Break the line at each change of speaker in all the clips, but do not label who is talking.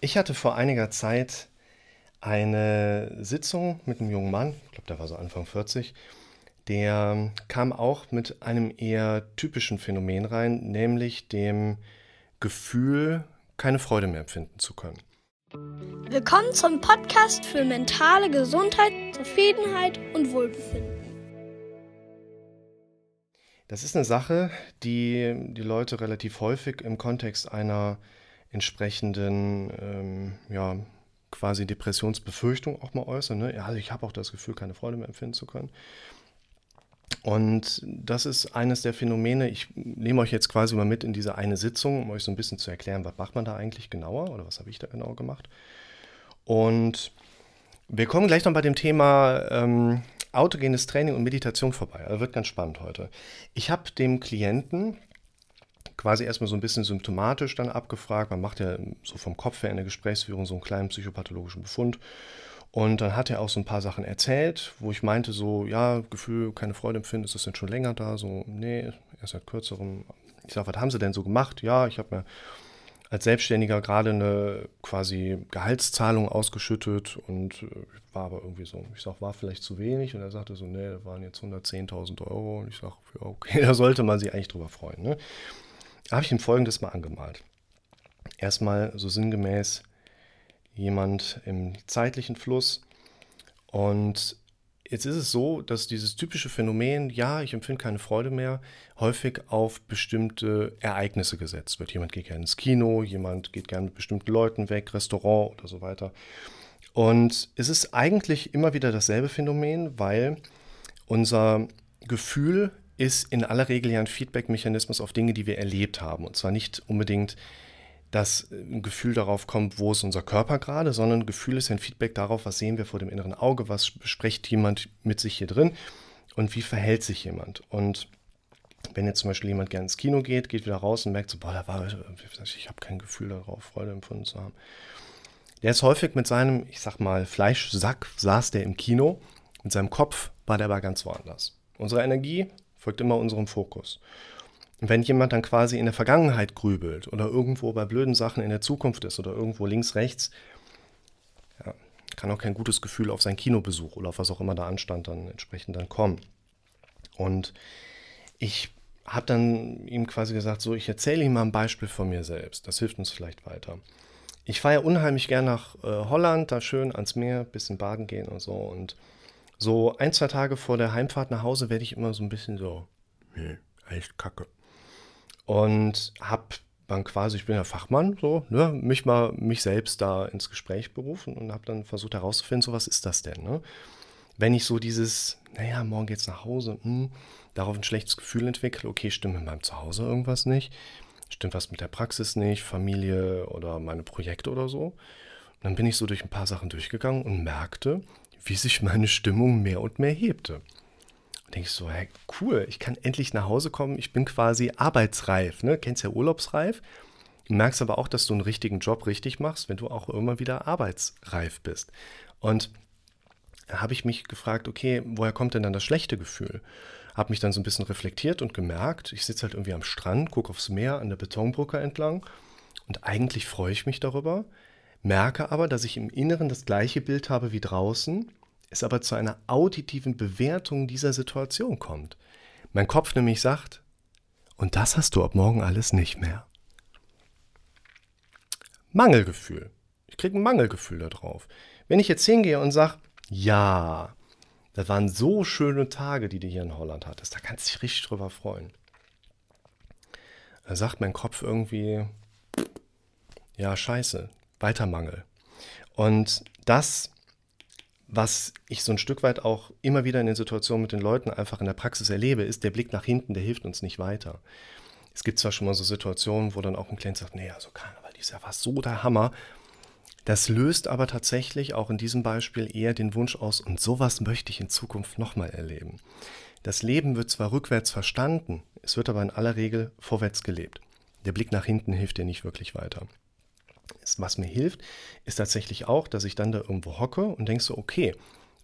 Ich hatte vor einiger Zeit eine Sitzung mit einem jungen Mann, ich glaube, der war so Anfang 40, der kam auch mit einem eher typischen Phänomen rein, nämlich dem Gefühl, keine Freude mehr empfinden zu können.
Willkommen zum Podcast für mentale Gesundheit, Zufriedenheit und Wohlbefinden.
Das ist eine Sache, die die Leute relativ häufig im Kontext einer entsprechenden, ähm, ja, quasi Depressionsbefürchtung auch mal äußern. Ne? Ja, also ich habe auch das Gefühl, keine Freude mehr empfinden zu können. Und das ist eines der Phänomene, ich nehme euch jetzt quasi mal mit in diese eine Sitzung, um euch so ein bisschen zu erklären, was macht man da eigentlich genauer oder was habe ich da genau gemacht. Und wir kommen gleich noch bei dem Thema ähm, autogenes Training und Meditation vorbei. Also wird ganz spannend heute. Ich habe dem Klienten quasi erstmal so ein bisschen symptomatisch dann abgefragt. Man macht ja so vom Kopf her in der Gesprächsführung so einen kleinen psychopathologischen Befund. Und dann hat er auch so ein paar Sachen erzählt, wo ich meinte, so, ja, Gefühl, keine Freude empfinden, ist das denn schon länger da? So, nee, erst seit kürzerem. Ich sage, was haben Sie denn so gemacht? Ja, ich habe mir als Selbstständiger gerade eine quasi Gehaltszahlung ausgeschüttet und äh, war aber irgendwie so, ich sag, war vielleicht zu wenig und er sagte so, nee, das waren jetzt 110.000 Euro und ich sage, ja, okay, da sollte man sich eigentlich drüber freuen. Ne? Habe ich ihm folgendes mal angemalt. Erstmal so sinngemäß jemand im zeitlichen Fluss und Jetzt ist es so, dass dieses typische Phänomen, ja, ich empfinde keine Freude mehr, häufig auf bestimmte Ereignisse gesetzt wird. Jemand geht gerne ins Kino, jemand geht gerne mit bestimmten Leuten weg, Restaurant oder so weiter. Und es ist eigentlich immer wieder dasselbe Phänomen, weil unser Gefühl ist in aller Regel ja ein Feedback-Mechanismus auf Dinge, die wir erlebt haben. Und zwar nicht unbedingt dass ein Gefühl darauf kommt, wo ist unser Körper gerade, sondern Gefühl ist ein Feedback darauf, was sehen wir vor dem inneren Auge, was spricht jemand mit sich hier drin und wie verhält sich jemand. Und wenn jetzt zum Beispiel jemand gerne ins Kino geht, geht wieder raus und merkt so, boah, da war, ich habe kein Gefühl darauf, Freude empfunden zu haben. Der ist häufig mit seinem, ich sag mal, Fleischsack saß der im Kino, mit seinem Kopf war der aber ganz woanders. Unsere Energie folgt immer unserem Fokus. Und wenn jemand dann quasi in der Vergangenheit grübelt oder irgendwo bei blöden Sachen in der Zukunft ist oder irgendwo links, rechts, ja, kann auch kein gutes Gefühl auf seinen Kinobesuch oder auf was auch immer da anstand dann entsprechend dann kommen. Und ich habe dann ihm quasi gesagt, so, ich erzähle ihm mal ein Beispiel von mir selbst. Das hilft uns vielleicht weiter. Ich fahre ja unheimlich gern nach äh, Holland, da schön ans Meer, bisschen baden gehen und so. Und so ein, zwei Tage vor der Heimfahrt nach Hause werde ich immer so ein bisschen so, nee, echt kacke und habe dann quasi, ich bin ja Fachmann, so, ne, mich mal, mich selbst da ins Gespräch berufen und habe dann versucht herauszufinden, so was ist das denn, ne? Wenn ich so dieses, naja, morgen geht's nach Hause, hm, darauf ein schlechtes Gefühl entwickle, okay, stimmt mit meinem Zuhause irgendwas nicht, stimmt was mit der Praxis nicht, Familie oder meine Projekte oder so. Dann bin ich so durch ein paar Sachen durchgegangen und merkte, wie sich meine Stimmung mehr und mehr hebte. Und denke ich so, hey, cool, ich kann endlich nach Hause kommen, ich bin quasi arbeitsreif, ne? Kennst ja urlaubsreif. Merkst aber auch, dass du einen richtigen Job richtig machst, wenn du auch immer wieder arbeitsreif bist. Und da habe ich mich gefragt, okay, woher kommt denn dann das schlechte Gefühl? Habe mich dann so ein bisschen reflektiert und gemerkt, ich sitze halt irgendwie am Strand, gucke aufs Meer an der Betonbrücke entlang und eigentlich freue ich mich darüber, merke aber, dass ich im Inneren das gleiche Bild habe wie draußen es aber zu einer auditiven Bewertung dieser Situation kommt. Mein Kopf nämlich sagt, und das hast du ab morgen alles nicht mehr. Mangelgefühl. Ich kriege ein Mangelgefühl darauf. Wenn ich jetzt hingehe und sage, ja, das waren so schöne Tage, die du hier in Holland hattest, da kannst du dich richtig drüber freuen. Da sagt mein Kopf irgendwie, ja, scheiße, weiter Mangel. Und das was ich so ein Stück weit auch immer wieder in den Situationen mit den Leuten einfach in der Praxis erlebe, ist der Blick nach hinten, der hilft uns nicht weiter. Es gibt zwar schon mal so Situationen, wo dann auch ein Klient sagt, nee, also Karneval dieses Jahr war so der Hammer. Das löst aber tatsächlich auch in diesem Beispiel eher den Wunsch aus, und sowas möchte ich in Zukunft nochmal erleben. Das Leben wird zwar rückwärts verstanden, es wird aber in aller Regel vorwärts gelebt. Der Blick nach hinten hilft dir nicht wirklich weiter was mir hilft, ist tatsächlich auch, dass ich dann da irgendwo hocke und denke so, okay,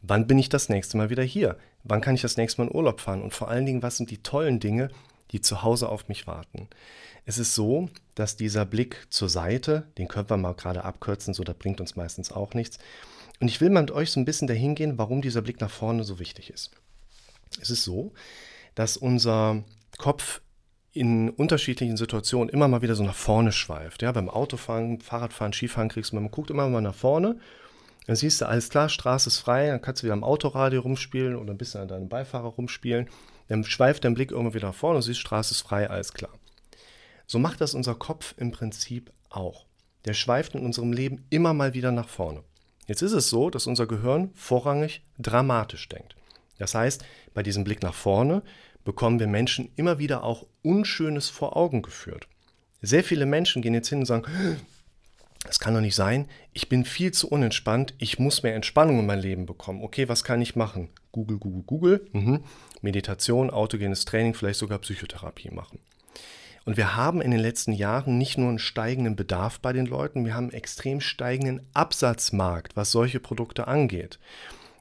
wann bin ich das nächste Mal wieder hier? Wann kann ich das nächste Mal in Urlaub fahren? Und vor allen Dingen, was sind die tollen Dinge, die zu Hause auf mich warten. Es ist so, dass dieser Blick zur Seite, den können wir mal gerade abkürzen, so das bringt uns meistens auch nichts. Und ich will mal mit euch so ein bisschen dahin gehen, warum dieser Blick nach vorne so wichtig ist. Es ist so, dass unser Kopf in unterschiedlichen Situationen immer mal wieder so nach vorne schweift. Ja, beim Autofahren, Fahrradfahren, Skifahren kriegst du, man guckt immer mal nach vorne. Dann siehst du, alles klar, Straße ist frei, dann kannst du wieder am Autoradio rumspielen oder ein bisschen an deinem Beifahrer rumspielen. Dann schweift dein Blick immer wieder nach vorne und siehst, Straße ist frei, alles klar. So macht das unser Kopf im Prinzip auch. Der schweift in unserem Leben immer mal wieder nach vorne. Jetzt ist es so, dass unser Gehirn vorrangig dramatisch denkt. Das heißt, bei diesem Blick nach vorne bekommen wir Menschen immer wieder auch Unschönes vor Augen geführt. Sehr viele Menschen gehen jetzt hin und sagen, das kann doch nicht sein, ich bin viel zu unentspannt, ich muss mehr Entspannung in mein Leben bekommen. Okay, was kann ich machen? Google, Google, Google, mhm. Meditation, autogenes Training, vielleicht sogar Psychotherapie machen. Und wir haben in den letzten Jahren nicht nur einen steigenden Bedarf bei den Leuten, wir haben einen extrem steigenden Absatzmarkt, was solche Produkte angeht.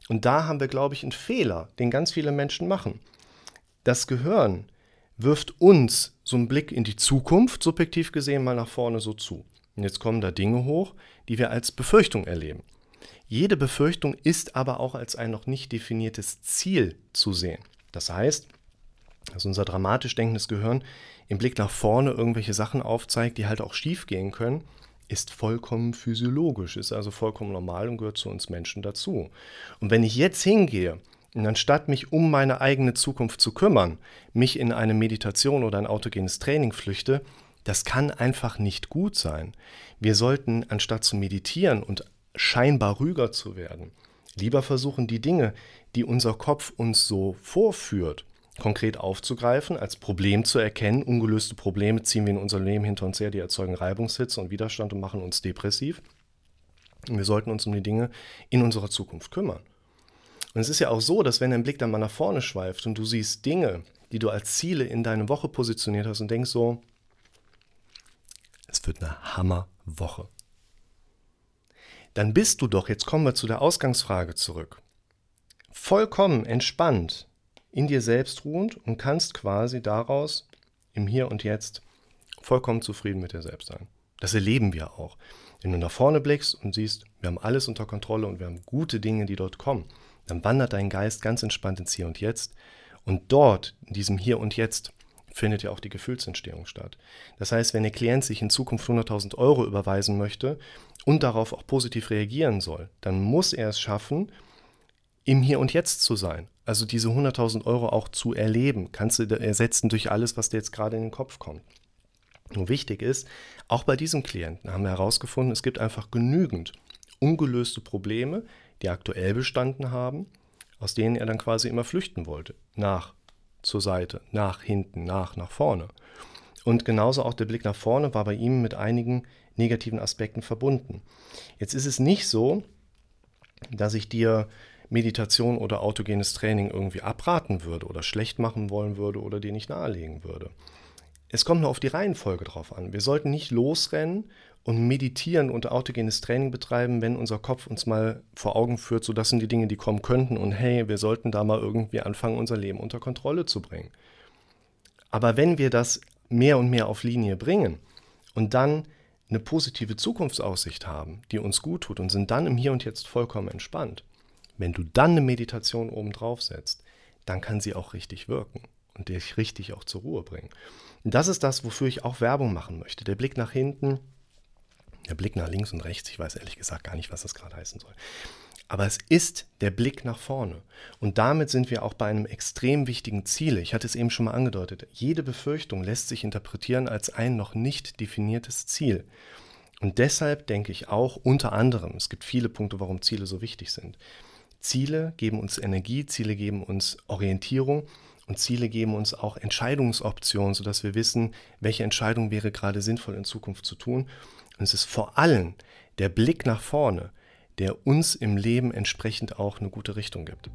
Und da haben wir, glaube ich, einen Fehler, den ganz viele Menschen machen. Das Gehirn wirft uns so einen Blick in die Zukunft, subjektiv gesehen, mal nach vorne so zu. Und jetzt kommen da Dinge hoch, die wir als Befürchtung erleben. Jede Befürchtung ist aber auch als ein noch nicht definiertes Ziel zu sehen. Das heißt, dass unser dramatisch denkendes Gehirn im Blick nach vorne irgendwelche Sachen aufzeigt, die halt auch schief gehen können, ist vollkommen physiologisch, ist also vollkommen normal und gehört zu uns Menschen dazu. Und wenn ich jetzt hingehe und anstatt mich um meine eigene Zukunft zu kümmern, mich in eine Meditation oder ein autogenes Training flüchte, das kann einfach nicht gut sein. Wir sollten, anstatt zu meditieren und scheinbar ruhiger zu werden, lieber versuchen, die Dinge, die unser Kopf uns so vorführt, konkret aufzugreifen, als Problem zu erkennen. Ungelöste Probleme ziehen wir in unser Leben hinter uns her, die erzeugen Reibungshitze und Widerstand und machen uns depressiv. Und wir sollten uns um die Dinge in unserer Zukunft kümmern. Und es ist ja auch so, dass wenn dein Blick dann mal nach vorne schweift und du siehst Dinge, die du als Ziele in deine Woche positioniert hast und denkst so, es wird eine Hammerwoche. Dann bist du doch, jetzt kommen wir zu der Ausgangsfrage zurück, vollkommen entspannt in dir selbst ruhend und kannst quasi daraus im Hier und Jetzt vollkommen zufrieden mit dir selbst sein. Das erleben wir auch. Wenn du nach vorne blickst und siehst, wir haben alles unter Kontrolle und wir haben gute Dinge, die dort kommen, dann wandert dein Geist ganz entspannt ins Hier und Jetzt. Und dort, in diesem Hier und Jetzt, findet ja auch die Gefühlsentstehung statt. Das heißt, wenn der Klient sich in Zukunft 100.000 Euro überweisen möchte und darauf auch positiv reagieren soll, dann muss er es schaffen, im Hier und Jetzt zu sein. Also diese 100.000 Euro auch zu erleben, kannst du ersetzen durch alles, was dir jetzt gerade in den Kopf kommt. Nur wichtig ist, auch bei diesem Klienten haben wir herausgefunden, es gibt einfach genügend ungelöste Probleme, die aktuell bestanden haben, aus denen er dann quasi immer flüchten wollte. Nach, zur Seite, nach hinten, nach, nach vorne. Und genauso auch der Blick nach vorne war bei ihm mit einigen negativen Aspekten verbunden. Jetzt ist es nicht so, dass ich dir Meditation oder autogenes Training irgendwie abraten würde oder schlecht machen wollen würde oder dir nicht nahelegen würde. Es kommt nur auf die Reihenfolge drauf an. Wir sollten nicht losrennen und meditieren und autogenes Training betreiben, wenn unser Kopf uns mal vor Augen führt, so das sind die Dinge, die kommen könnten und hey, wir sollten da mal irgendwie anfangen, unser Leben unter Kontrolle zu bringen. Aber wenn wir das mehr und mehr auf Linie bringen und dann eine positive Zukunftsaussicht haben, die uns gut tut und sind dann im Hier und Jetzt vollkommen entspannt, wenn du dann eine Meditation oben drauf setzt, dann kann sie auch richtig wirken und dich richtig auch zur Ruhe bringen. Das ist das, wofür ich auch Werbung machen möchte. Der Blick nach hinten, der Blick nach links und rechts, ich weiß ehrlich gesagt gar nicht, was das gerade heißen soll. Aber es ist der Blick nach vorne. Und damit sind wir auch bei einem extrem wichtigen Ziel. Ich hatte es eben schon mal angedeutet. Jede Befürchtung lässt sich interpretieren als ein noch nicht definiertes Ziel. Und deshalb denke ich auch unter anderem, es gibt viele Punkte, warum Ziele so wichtig sind. Ziele geben uns Energie, Ziele geben uns Orientierung und Ziele geben uns auch Entscheidungsoptionen, sodass wir wissen, welche Entscheidung wäre gerade sinnvoll in Zukunft zu tun. Und es ist vor allem der Blick nach vorne, der uns im Leben entsprechend auch eine gute Richtung gibt.